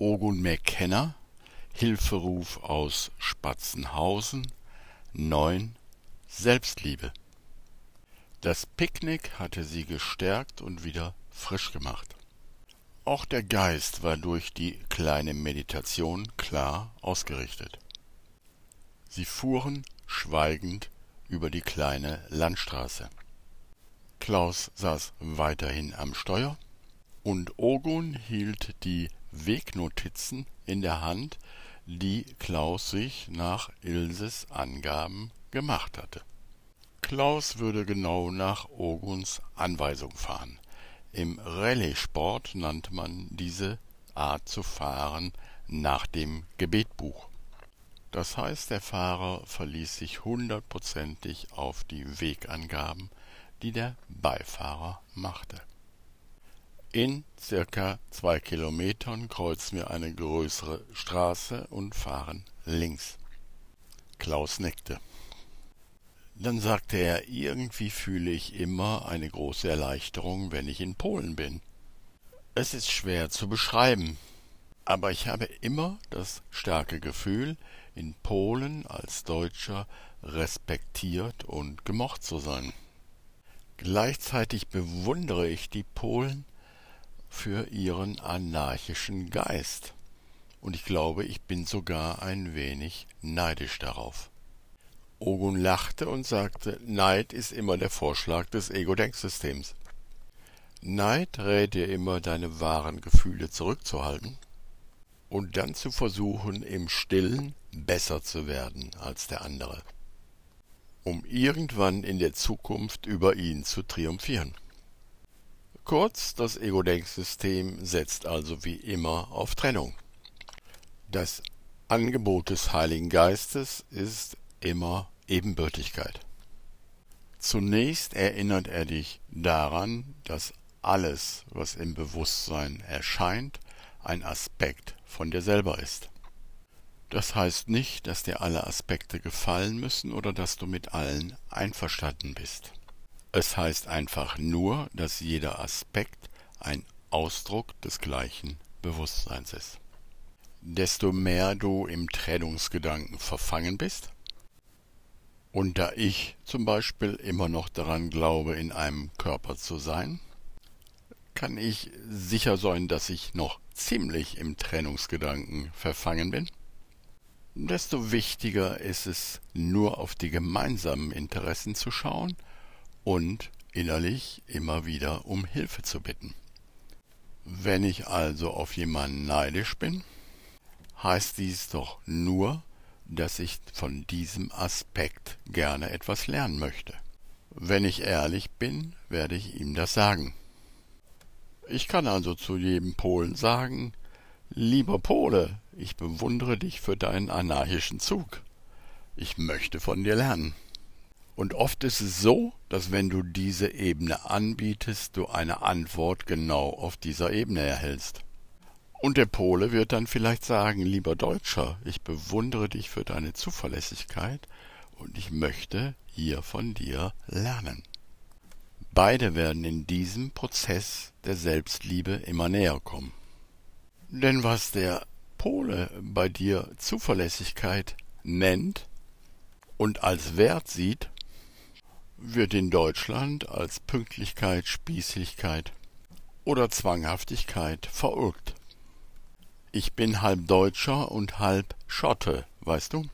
Ogun McKenna, Hilferuf aus Spatzenhausen, neun Selbstliebe. Das Picknick hatte sie gestärkt und wieder frisch gemacht. Auch der Geist war durch die kleine Meditation klar ausgerichtet. Sie fuhren schweigend über die kleine Landstraße. Klaus saß weiterhin am Steuer und Ogun hielt die Wegnotizen in der Hand, die Klaus sich nach Ilses Angaben gemacht hatte. Klaus würde genau nach Oguns Anweisung fahren. Im Rallye-Sport nannte man diese Art zu fahren nach dem Gebetbuch. Das heißt, der Fahrer verließ sich hundertprozentig auf die Wegangaben, die der Beifahrer machte. In circa zwei Kilometern kreuzen wir eine größere Straße und fahren links. Klaus nickte. Dann sagte er, irgendwie fühle ich immer eine große Erleichterung, wenn ich in Polen bin. Es ist schwer zu beschreiben, aber ich habe immer das starke Gefühl, in Polen als Deutscher respektiert und gemocht zu sein. Gleichzeitig bewundere ich die Polen für ihren anarchischen Geist. Und ich glaube, ich bin sogar ein wenig neidisch darauf. Ogun lachte und sagte, Neid ist immer der Vorschlag des Ego-Denksystems. Neid rät dir immer, deine wahren Gefühle zurückzuhalten und dann zu versuchen, im Stillen besser zu werden als der andere, um irgendwann in der Zukunft über ihn zu triumphieren. Kurz, das Ego-Denksystem setzt also wie immer auf Trennung. Das Angebot des Heiligen Geistes ist immer Ebenbürtigkeit. Zunächst erinnert er dich daran, dass alles, was im Bewusstsein erscheint, ein Aspekt von dir selber ist. Das heißt nicht, dass dir alle Aspekte gefallen müssen oder dass du mit allen einverstanden bist. Es heißt einfach nur, dass jeder Aspekt ein Ausdruck des gleichen Bewusstseins ist. Desto mehr du im Trennungsgedanken verfangen bist, und da ich zum Beispiel immer noch daran glaube, in einem Körper zu sein, kann ich sicher sein, dass ich noch ziemlich im Trennungsgedanken verfangen bin. Desto wichtiger ist es, nur auf die gemeinsamen Interessen zu schauen und innerlich immer wieder um Hilfe zu bitten. Wenn ich also auf jemanden neidisch bin, heißt dies doch nur, dass ich von diesem Aspekt gerne etwas lernen möchte. Wenn ich ehrlich bin, werde ich ihm das sagen. Ich kann also zu jedem Polen sagen, lieber Pole, ich bewundere dich für deinen anarchischen Zug. Ich möchte von dir lernen. Und oft ist es so, dass wenn du diese Ebene anbietest, du eine Antwort genau auf dieser Ebene erhältst. Und der Pole wird dann vielleicht sagen, lieber Deutscher, ich bewundere dich für deine Zuverlässigkeit und ich möchte hier von dir lernen. Beide werden in diesem Prozess der Selbstliebe immer näher kommen. Denn was der Pole bei dir Zuverlässigkeit nennt und als Wert sieht, wird in Deutschland als Pünktlichkeit, Spießigkeit oder Zwanghaftigkeit verurkt. Ich bin halb Deutscher und halb Schotte, weißt du?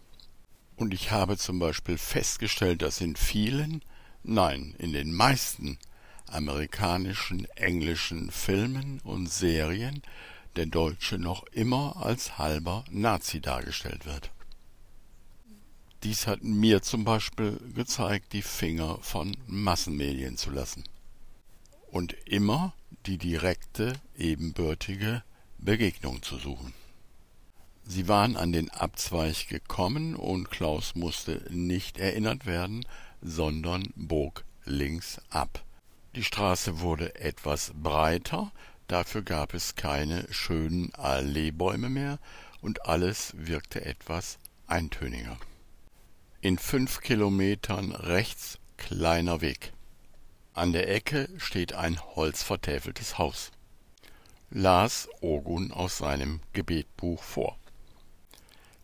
Und ich habe zum Beispiel festgestellt, dass in vielen, nein, in den meisten amerikanischen, englischen Filmen und Serien der Deutsche noch immer als halber Nazi dargestellt wird. Dies hat mir zum Beispiel gezeigt, die Finger von Massenmedien zu lassen. Und immer die direkte, ebenbürtige Begegnung zu suchen. Sie waren an den Abzweig gekommen und Klaus musste nicht erinnert werden, sondern bog links ab. Die Straße wurde etwas breiter, dafür gab es keine schönen Alleebäume mehr und alles wirkte etwas eintöniger. In fünf Kilometern rechts kleiner Weg. An der Ecke steht ein holzvertäfeltes Haus. las Ogun aus seinem Gebetbuch vor.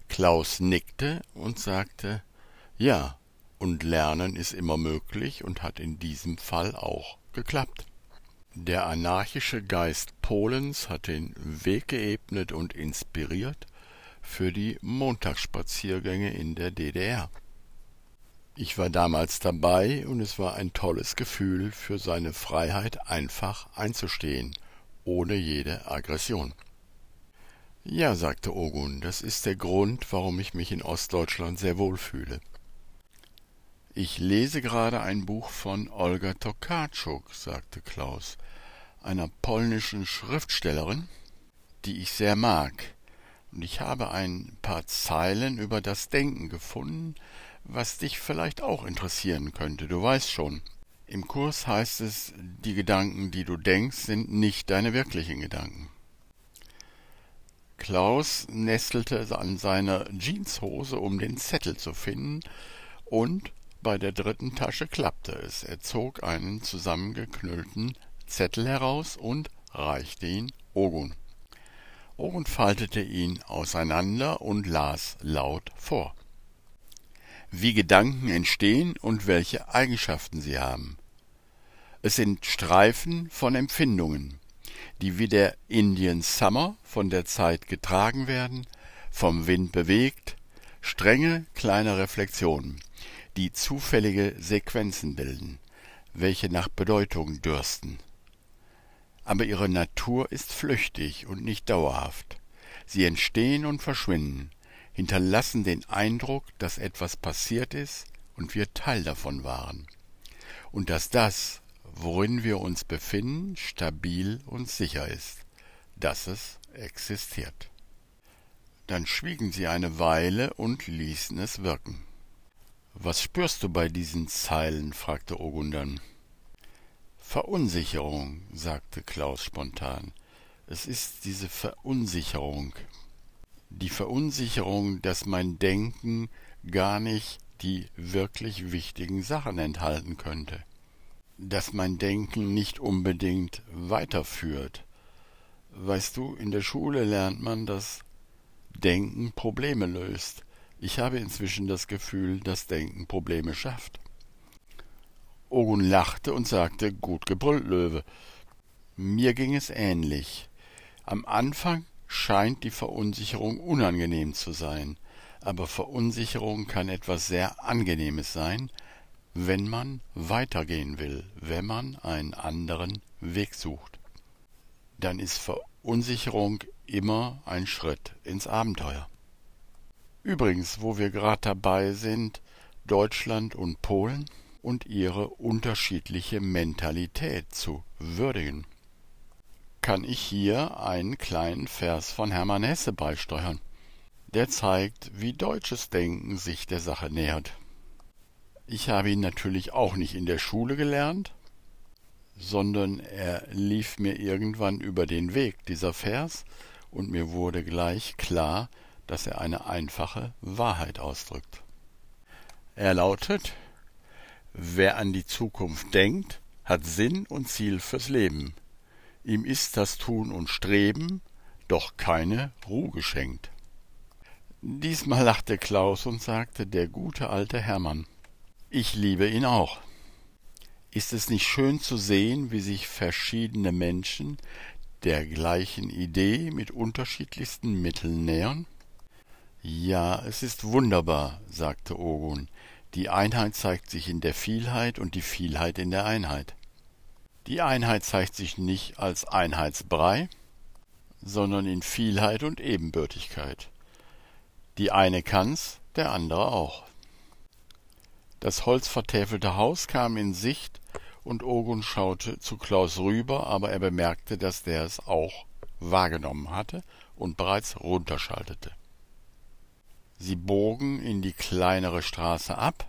Klaus nickte und sagte Ja, und Lernen ist immer möglich und hat in diesem Fall auch geklappt. Der anarchische Geist Polens hat den Weg geebnet und inspiriert für die Montagsspaziergänge in der DDR. Ich war damals dabei und es war ein tolles Gefühl, für seine Freiheit einfach einzustehen, ohne jede Aggression. Ja, sagte Ogun, das ist der Grund, warum ich mich in Ostdeutschland sehr wohl fühle. Ich lese gerade ein Buch von Olga Tokarczuk, sagte Klaus, einer polnischen Schriftstellerin, die ich sehr mag, und ich habe ein paar Zeilen über das Denken gefunden, was dich vielleicht auch interessieren könnte, du weißt schon. Im Kurs heißt es, die Gedanken, die du denkst, sind nicht deine wirklichen Gedanken. Klaus nestelte an seiner Jeanshose, um den Zettel zu finden, und bei der dritten Tasche klappte es. Er zog einen zusammengeknüllten Zettel heraus und reichte ihn Ogun. Ogun faltete ihn auseinander und las laut vor. Wie Gedanken entstehen und welche Eigenschaften sie haben. Es sind Streifen von Empfindungen, die wie der Indian Summer von der Zeit getragen werden, vom Wind bewegt, strenge kleine Reflexionen, die zufällige Sequenzen bilden, welche nach Bedeutung dürsten. Aber ihre Natur ist flüchtig und nicht dauerhaft. Sie entstehen und verschwinden, hinterlassen den Eindruck, dass etwas passiert ist und wir Teil davon waren. Und dass das, worin wir uns befinden, stabil und sicher ist, dass es existiert. Dann schwiegen sie eine Weile und ließen es wirken. Was spürst du bei diesen Zeilen? fragte Ogundan. Verunsicherung, sagte Klaus spontan. Es ist diese Verunsicherung. Die Verunsicherung, dass mein Denken gar nicht die wirklich wichtigen Sachen enthalten könnte dass mein Denken nicht unbedingt weiterführt. Weißt du, in der Schule lernt man, dass Denken Probleme löst. Ich habe inzwischen das Gefühl, dass Denken Probleme schafft. Ogun lachte und sagte, gut gebrüllt, Löwe. Mir ging es ähnlich. Am Anfang scheint die Verunsicherung unangenehm zu sein, aber Verunsicherung kann etwas sehr Angenehmes sein, wenn man weitergehen will, wenn man einen anderen Weg sucht. Dann ist Verunsicherung immer ein Schritt ins Abenteuer. Übrigens, wo wir gerade dabei sind, Deutschland und Polen und ihre unterschiedliche Mentalität zu würdigen, kann ich hier einen kleinen Vers von Hermann Hesse beisteuern. Der zeigt, wie deutsches Denken sich der Sache nähert. Ich habe ihn natürlich auch nicht in der Schule gelernt, sondern er lief mir irgendwann über den Weg, dieser Vers, und mir wurde gleich klar, dass er eine einfache Wahrheit ausdrückt. Er lautet Wer an die Zukunft denkt, hat Sinn und Ziel fürs Leben. Ihm ist das Tun und Streben doch keine Ruhe geschenkt. Diesmal lachte Klaus und sagte der gute alte Hermann. Ich liebe ihn auch. Ist es nicht schön zu sehen, wie sich verschiedene Menschen der gleichen Idee mit unterschiedlichsten Mitteln nähern? Ja, es ist wunderbar, sagte Ogun. Die Einheit zeigt sich in der Vielheit und die Vielheit in der Einheit. Die Einheit zeigt sich nicht als Einheitsbrei, sondern in Vielheit und Ebenbürtigkeit. Die eine kann's, der andere auch. Das holzvertäfelte Haus kam in Sicht, und Ogun schaute zu Klaus rüber, aber er bemerkte, dass der es auch wahrgenommen hatte und bereits runterschaltete. Sie bogen in die kleinere Straße ab,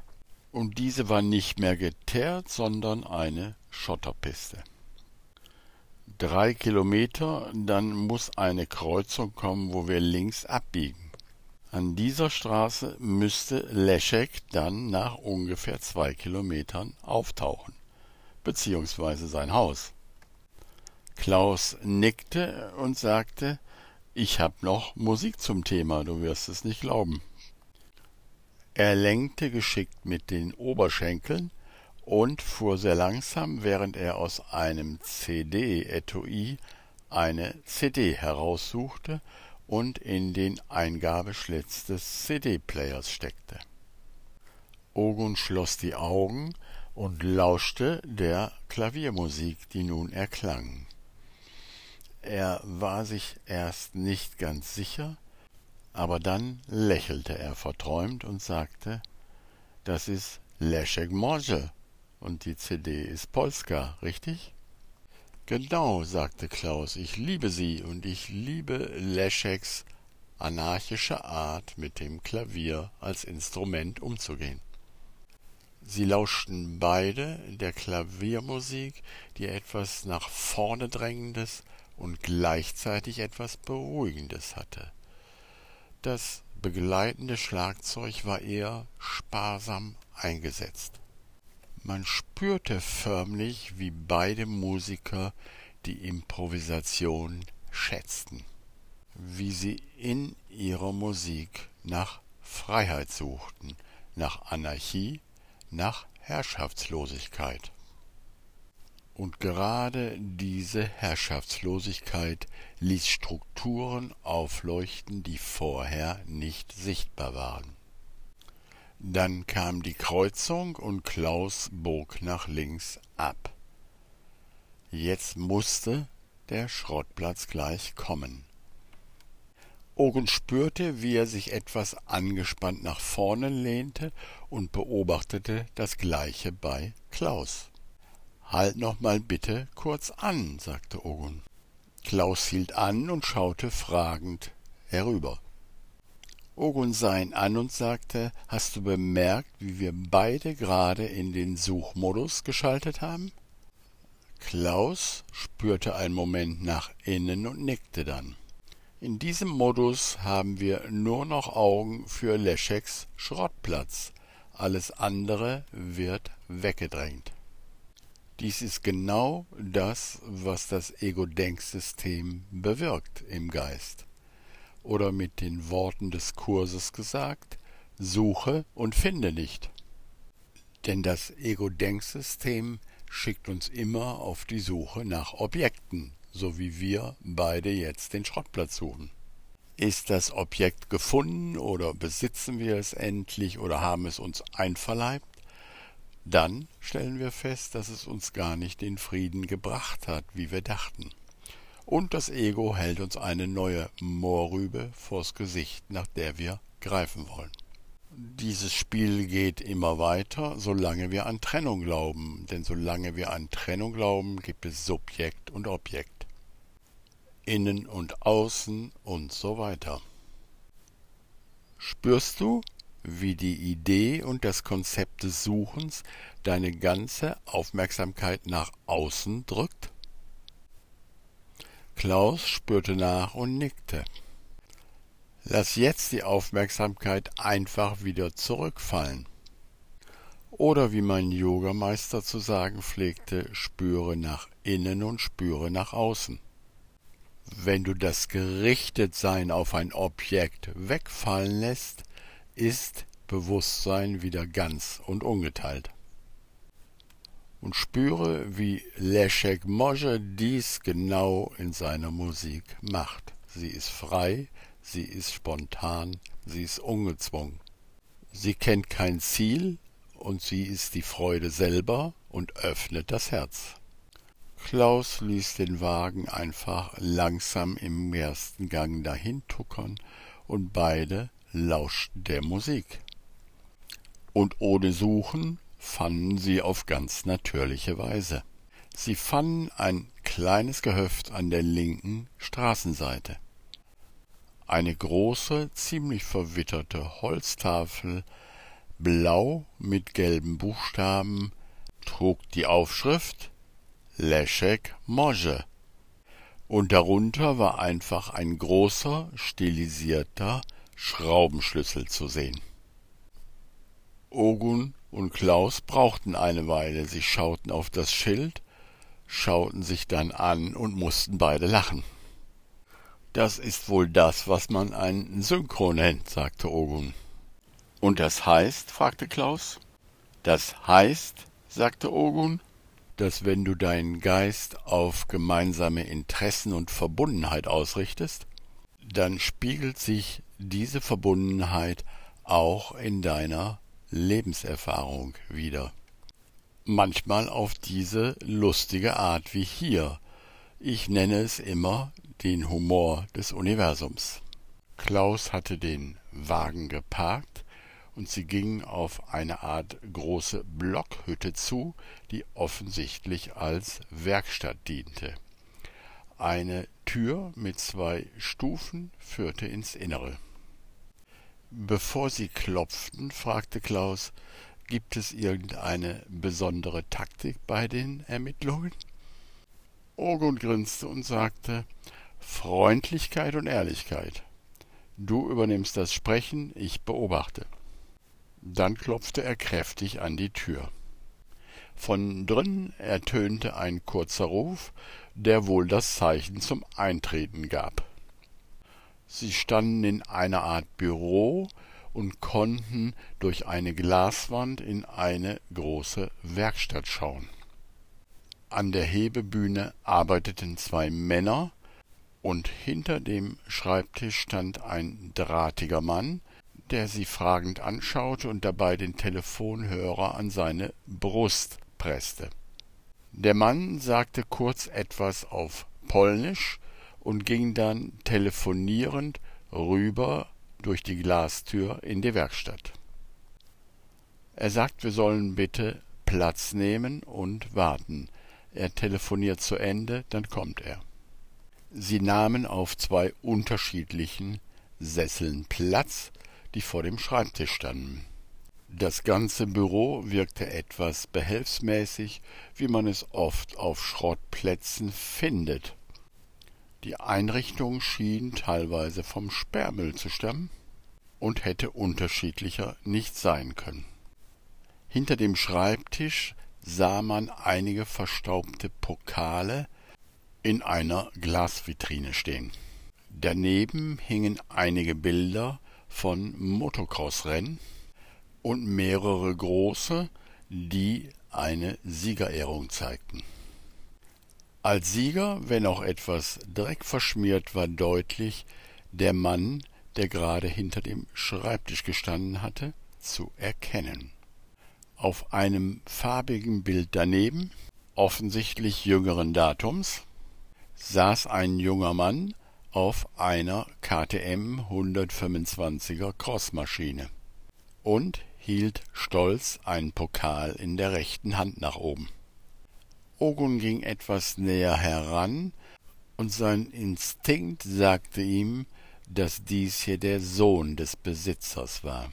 und diese war nicht mehr geteert, sondern eine Schotterpiste. Drei Kilometer, dann muss eine Kreuzung kommen, wo wir links abbiegen. An dieser Straße müsste Leszek dann nach ungefähr zwei Kilometern auftauchen, beziehungsweise sein Haus. Klaus nickte und sagte, ich hab noch Musik zum Thema, du wirst es nicht glauben. Er lenkte geschickt mit den Oberschenkeln und fuhr sehr langsam, während er aus einem CD-Etui eine CD heraussuchte und in den Eingabeschlitz des CD-Players steckte. Ogun schloss die Augen und lauschte der Klaviermusik, die nun erklang. Er war sich erst nicht ganz sicher, aber dann lächelte er verträumt und sagte, das ist Leszek Morze und die CD ist Polska, richtig? Genau, sagte Klaus, ich liebe sie und ich liebe Leszeks anarchische Art, mit dem Klavier als Instrument umzugehen. Sie lauschten beide der Klaviermusik, die etwas nach vorne drängendes und gleichzeitig etwas Beruhigendes hatte. Das begleitende Schlagzeug war eher sparsam eingesetzt. Man spürte förmlich, wie beide Musiker die Improvisation schätzten, wie sie in ihrer Musik nach Freiheit suchten, nach Anarchie, nach Herrschaftslosigkeit. Und gerade diese Herrschaftslosigkeit ließ Strukturen aufleuchten, die vorher nicht sichtbar waren. Dann kam die Kreuzung und Klaus bog nach links ab. Jetzt musste der Schrottplatz gleich kommen. Ogen spürte, wie er sich etwas angespannt nach vorne lehnte und beobachtete das Gleiche bei Klaus. Halt noch mal bitte kurz an, sagte Ogun. Klaus hielt an und schaute fragend herüber. Ogun sah ihn an und sagte, hast du bemerkt, wie wir beide gerade in den Suchmodus geschaltet haben? Klaus spürte einen Moment nach innen und nickte dann. In diesem Modus haben wir nur noch Augen für Lescheks Schrottplatz. Alles andere wird weggedrängt. Dies ist genau das, was das Ego-Denksystem bewirkt im Geist oder mit den Worten des Kurses gesagt, suche und finde nicht. Denn das Ego-Denksystem schickt uns immer auf die Suche nach Objekten, so wie wir beide jetzt den Schrottplatz suchen. Ist das Objekt gefunden oder besitzen wir es endlich oder haben es uns einverleibt? Dann stellen wir fest, dass es uns gar nicht den Frieden gebracht hat, wie wir dachten und das Ego hält uns eine neue Mohrrübe vors Gesicht, nach der wir greifen wollen. Dieses Spiel geht immer weiter, solange wir an Trennung glauben, denn solange wir an Trennung glauben, gibt es Subjekt und Objekt. Innen und Außen und so weiter. Spürst du, wie die Idee und das Konzept des Suchens deine ganze Aufmerksamkeit nach außen drückt? Klaus spürte nach und nickte. Lass jetzt die Aufmerksamkeit einfach wieder zurückfallen. Oder wie mein Yogameister zu sagen pflegte, spüre nach innen und spüre nach außen. Wenn du das Gerichtetsein auf ein Objekt wegfallen lässt, ist Bewusstsein wieder ganz und ungeteilt und spüre, wie Leszek Może dies genau in seiner Musik macht. Sie ist frei, sie ist spontan, sie ist ungezwungen. Sie kennt kein Ziel und sie ist die Freude selber und öffnet das Herz. Klaus ließ den Wagen einfach langsam im ersten Gang dahin tuckern und beide lauschten der Musik. Und ohne Suchen fanden sie auf ganz natürliche Weise. Sie fanden ein kleines Gehöft an der linken Straßenseite. Eine große, ziemlich verwitterte Holztafel, blau mit gelben Buchstaben, trug die Aufschrift Leszek Może. Und darunter war einfach ein großer, stilisierter Schraubenschlüssel zu sehen. Ogun und Klaus brauchten eine Weile, sie schauten auf das Schild, schauten sich dann an und mussten beide lachen. Das ist wohl das, was man ein Synchro nennt, sagte Ogun. Und das heißt? fragte Klaus. Das heißt, sagte Ogun, dass wenn du deinen Geist auf gemeinsame Interessen und Verbundenheit ausrichtest, dann spiegelt sich diese Verbundenheit auch in deiner Lebenserfahrung wieder. Manchmal auf diese lustige Art wie hier. Ich nenne es immer den Humor des Universums. Klaus hatte den Wagen geparkt und sie gingen auf eine Art große Blockhütte zu, die offensichtlich als Werkstatt diente. Eine Tür mit zwei Stufen führte ins Innere. Bevor sie klopften, fragte Klaus, gibt es irgendeine besondere Taktik bei den Ermittlungen? Ogun grinste und sagte, Freundlichkeit und Ehrlichkeit. Du übernimmst das Sprechen, ich beobachte. Dann klopfte er kräftig an die Tür. Von drinnen ertönte ein kurzer Ruf, der wohl das Zeichen zum Eintreten gab. Sie standen in einer Art Büro und konnten durch eine Glaswand in eine große Werkstatt schauen. An der Hebebühne arbeiteten zwei Männer, und hinter dem Schreibtisch stand ein drahtiger Mann, der sie fragend anschaute und dabei den Telefonhörer an seine Brust presste. Der Mann sagte kurz etwas auf Polnisch und ging dann telefonierend rüber durch die Glastür in die Werkstatt. Er sagt, wir sollen bitte Platz nehmen und warten. Er telefoniert zu Ende, dann kommt er. Sie nahmen auf zwei unterschiedlichen Sesseln Platz, die vor dem Schreibtisch standen. Das ganze Büro wirkte etwas behelfsmäßig, wie man es oft auf Schrottplätzen findet. Die Einrichtung schien teilweise vom Sperrmüll zu stammen und hätte unterschiedlicher nicht sein können. Hinter dem Schreibtisch sah man einige verstaubte Pokale in einer Glasvitrine stehen. Daneben hingen einige Bilder von Motocross-Rennen und mehrere große, die eine Siegerehrung zeigten. Als Sieger, wenn auch etwas dreckverschmiert, war deutlich der Mann, der gerade hinter dem Schreibtisch gestanden hatte, zu erkennen. Auf einem farbigen Bild daneben, offensichtlich jüngeren Datums, saß ein junger Mann auf einer KTM 125er Crossmaschine und hielt stolz einen Pokal in der rechten Hand nach oben. Ogun ging etwas näher heran, und sein Instinkt sagte ihm, dass dies hier der Sohn des Besitzers war.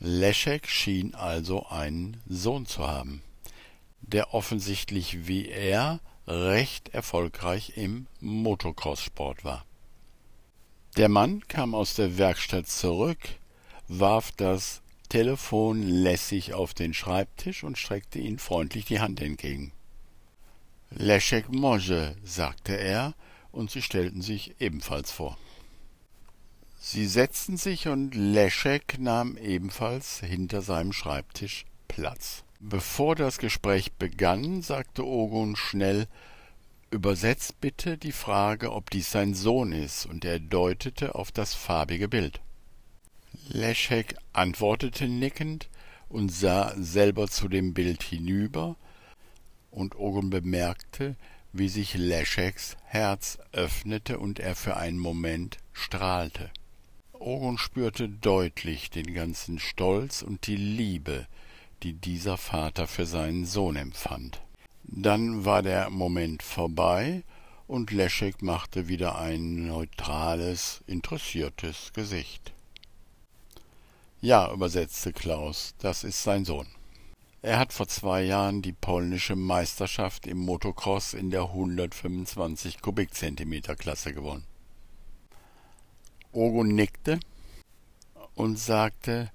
Leszek schien also einen Sohn zu haben, der offensichtlich wie er recht erfolgreich im Motocross-Sport war. Der Mann kam aus der Werkstatt zurück, warf das Telefon lässig auf den Schreibtisch und streckte ihnen freundlich die Hand entgegen. Leszek Może, sagte er, und sie stellten sich ebenfalls vor. Sie setzten sich und Leszek nahm ebenfalls hinter seinem Schreibtisch Platz. Bevor das Gespräch begann, sagte Ogun schnell Übersetzt bitte die Frage, ob dies sein Sohn ist, und er deutete auf das farbige Bild. Leszek antwortete nickend und sah selber zu dem Bild hinüber, und Ogun bemerkte, wie sich Leszeks Herz öffnete und er für einen Moment strahlte. Ogun spürte deutlich den ganzen Stolz und die Liebe, die dieser Vater für seinen Sohn empfand. Dann war der Moment vorbei, und Leszek machte wieder ein neutrales, interessiertes Gesicht. Ja, übersetzte Klaus, das ist sein Sohn. Er hat vor zwei Jahren die polnische Meisterschaft im Motocross in der 125 Kubikzentimeter Klasse gewonnen. Ogo nickte und sagte,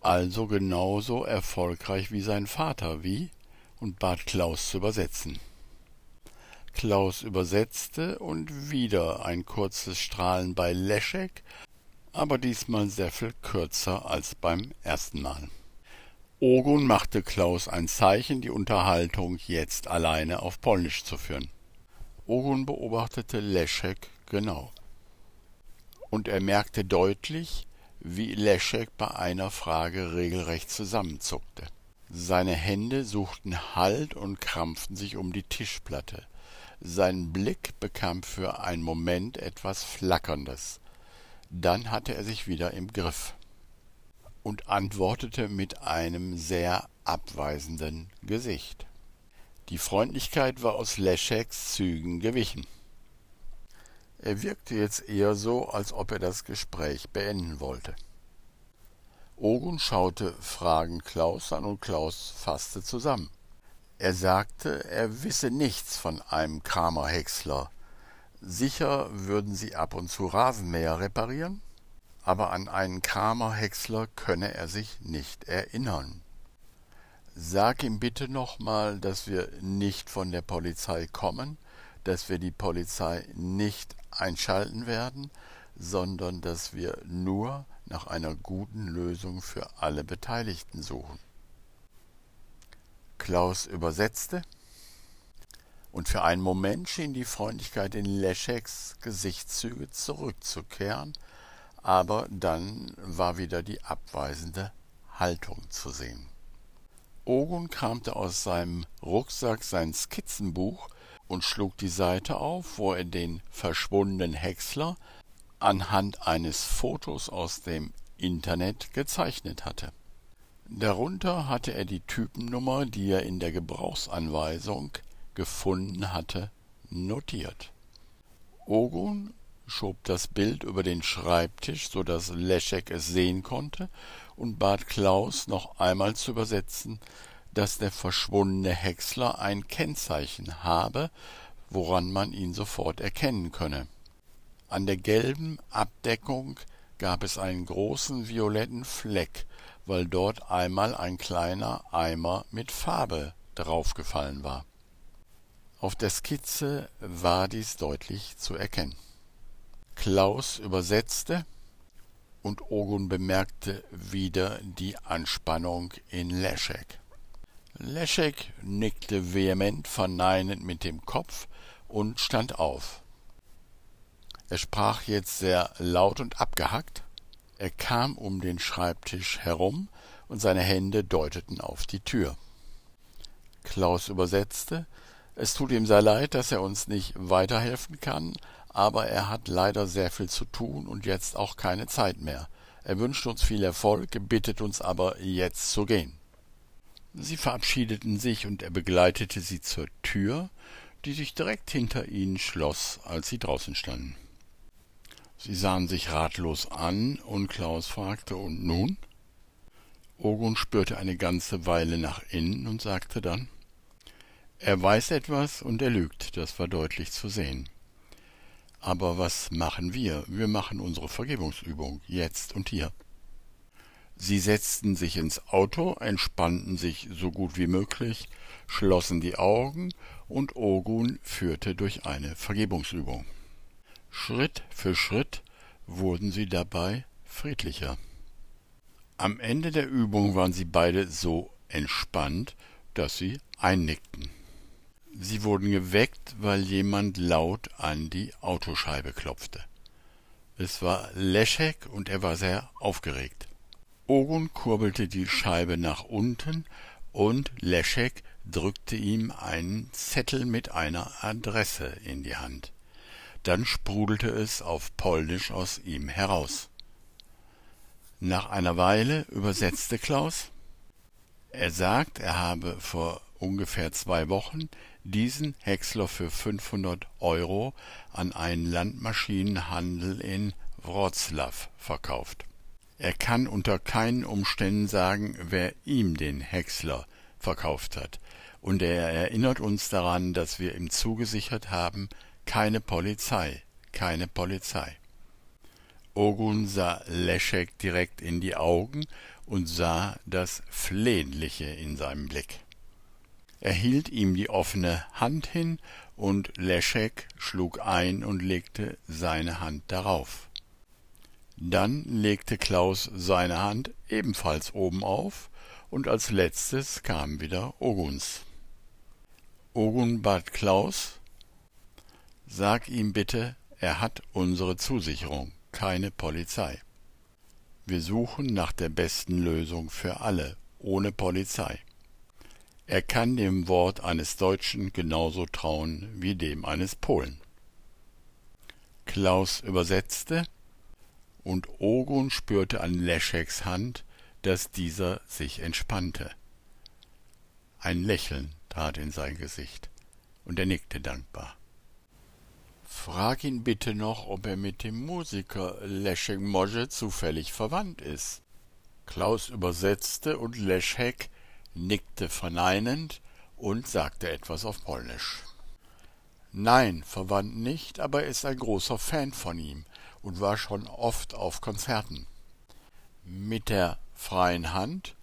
also genauso erfolgreich wie sein Vater, wie? und bat Klaus zu übersetzen. Klaus übersetzte und wieder ein kurzes Strahlen bei Leschek, aber diesmal sehr viel kürzer als beim ersten Mal. Ogun machte Klaus ein Zeichen, die Unterhaltung jetzt alleine auf Polnisch zu führen. Ogun beobachtete Leschek genau. Und er merkte deutlich, wie Leschek bei einer Frage regelrecht zusammenzuckte. Seine Hände suchten Halt und krampften sich um die Tischplatte. Sein Blick bekam für einen Moment etwas Flackerndes. Dann hatte er sich wieder im Griff und antwortete mit einem sehr abweisenden Gesicht. Die Freundlichkeit war aus Lescheks Zügen gewichen. Er wirkte jetzt eher so, als ob er das Gespräch beenden wollte. Ogun schaute fragend Klaus an und Klaus fasste zusammen. Er sagte, er wisse nichts von einem Kramer Häcksler. Sicher würden sie ab und zu Rasenmäher reparieren? Aber an einen Kramer Häcksler könne er sich nicht erinnern. Sag ihm bitte nochmal, dass wir nicht von der Polizei kommen, dass wir die Polizei nicht einschalten werden, sondern dass wir nur nach einer guten Lösung für alle Beteiligten suchen. Klaus übersetzte, und für einen Moment schien die Freundlichkeit in Lescheks Gesichtszüge zurückzukehren, aber dann war wieder die abweisende Haltung zu sehen. Ogun kramte aus seinem Rucksack sein Skizzenbuch und schlug die Seite auf, wo er den verschwundenen Häcksler anhand eines Fotos aus dem Internet gezeichnet hatte. Darunter hatte er die Typennummer, die er in der Gebrauchsanweisung gefunden hatte, notiert. Ogun schob das Bild über den Schreibtisch, so dass Leschek es sehen konnte, und bat Klaus noch einmal zu übersetzen, dass der verschwundene Häcksler ein Kennzeichen habe, woran man ihn sofort erkennen könne. An der gelben Abdeckung gab es einen großen violetten Fleck, weil dort einmal ein kleiner Eimer mit Farbe draufgefallen war. Auf der Skizze war dies deutlich zu erkennen. Klaus übersetzte, und Ogun bemerkte wieder die Anspannung in Leschek. Leschek nickte vehement verneinend mit dem Kopf und stand auf. Er sprach jetzt sehr laut und abgehackt. Er kam um den Schreibtisch herum und seine Hände deuteten auf die Tür. Klaus übersetzte, es tut ihm sehr leid, dass er uns nicht weiterhelfen kann, aber er hat leider sehr viel zu tun und jetzt auch keine Zeit mehr. Er wünscht uns viel Erfolg, bittet uns aber jetzt zu gehen. Sie verabschiedeten sich und er begleitete sie zur Tür, die sich direkt hinter ihnen schloss, als sie draußen standen. Sie sahen sich ratlos an und Klaus fragte, und nun? Ogun spürte eine ganze Weile nach innen und sagte dann, er weiß etwas und er lügt, das war deutlich zu sehen. Aber was machen wir? Wir machen unsere Vergebungsübung, jetzt und hier. Sie setzten sich ins Auto, entspannten sich so gut wie möglich, schlossen die Augen und Ogun führte durch eine Vergebungsübung. Schritt für Schritt wurden sie dabei friedlicher. Am Ende der Übung waren sie beide so entspannt, dass sie einnickten. Sie wurden geweckt, weil jemand laut an die Autoscheibe klopfte. Es war Leschek und er war sehr aufgeregt. Ogun kurbelte die Scheibe nach unten und Leschek drückte ihm einen Zettel mit einer Adresse in die Hand. Dann sprudelte es auf Polnisch aus ihm heraus. Nach einer Weile übersetzte Klaus. Er sagt, er habe vor ungefähr zwei Wochen diesen Häcksler für 500 Euro an einen Landmaschinenhandel in Wroclaw verkauft. Er kann unter keinen Umständen sagen, wer ihm den Häcksler verkauft hat, und er erinnert uns daran, dass wir ihm zugesichert haben, keine Polizei, keine Polizei. Ogun sah Leschek direkt in die Augen und sah das Flehentliche in seinem Blick. Er hielt ihm die offene Hand hin und Leschek schlug ein und legte seine Hand darauf. Dann legte Klaus seine Hand ebenfalls oben auf, und als letztes kam wieder Oguns. Ogun bat Klaus, sag ihm bitte, er hat unsere Zusicherung, keine Polizei. Wir suchen nach der besten Lösung für alle, ohne Polizei. Er kann dem Wort eines Deutschen genauso trauen wie dem eines Polen. Klaus übersetzte, und Ogun spürte an Lescheks Hand, dass dieser sich entspannte. Ein Lächeln trat in sein Gesicht, und er nickte dankbar. Frag ihn bitte noch, ob er mit dem Musiker Leszek Może zufällig verwandt ist. Klaus übersetzte und Leschek nickte verneinend und sagte etwas auf Polnisch. Nein, verwandt nicht, aber er ist ein großer Fan von ihm und war schon oft auf Konzerten. Mit der freien Hand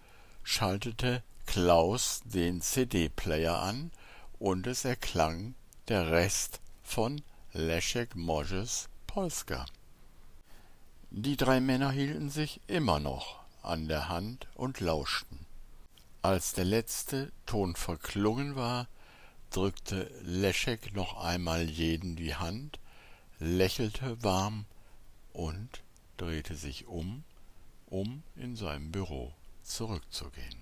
schaltete Klaus den CD-Player an und es erklang der Rest von Leszek Możes Polska. Die drei Männer hielten sich immer noch an der Hand und lauschten. Als der letzte Ton verklungen war, drückte Leszek noch einmal jeden die Hand, lächelte warm und drehte sich um, um in sein Büro zurückzugehen.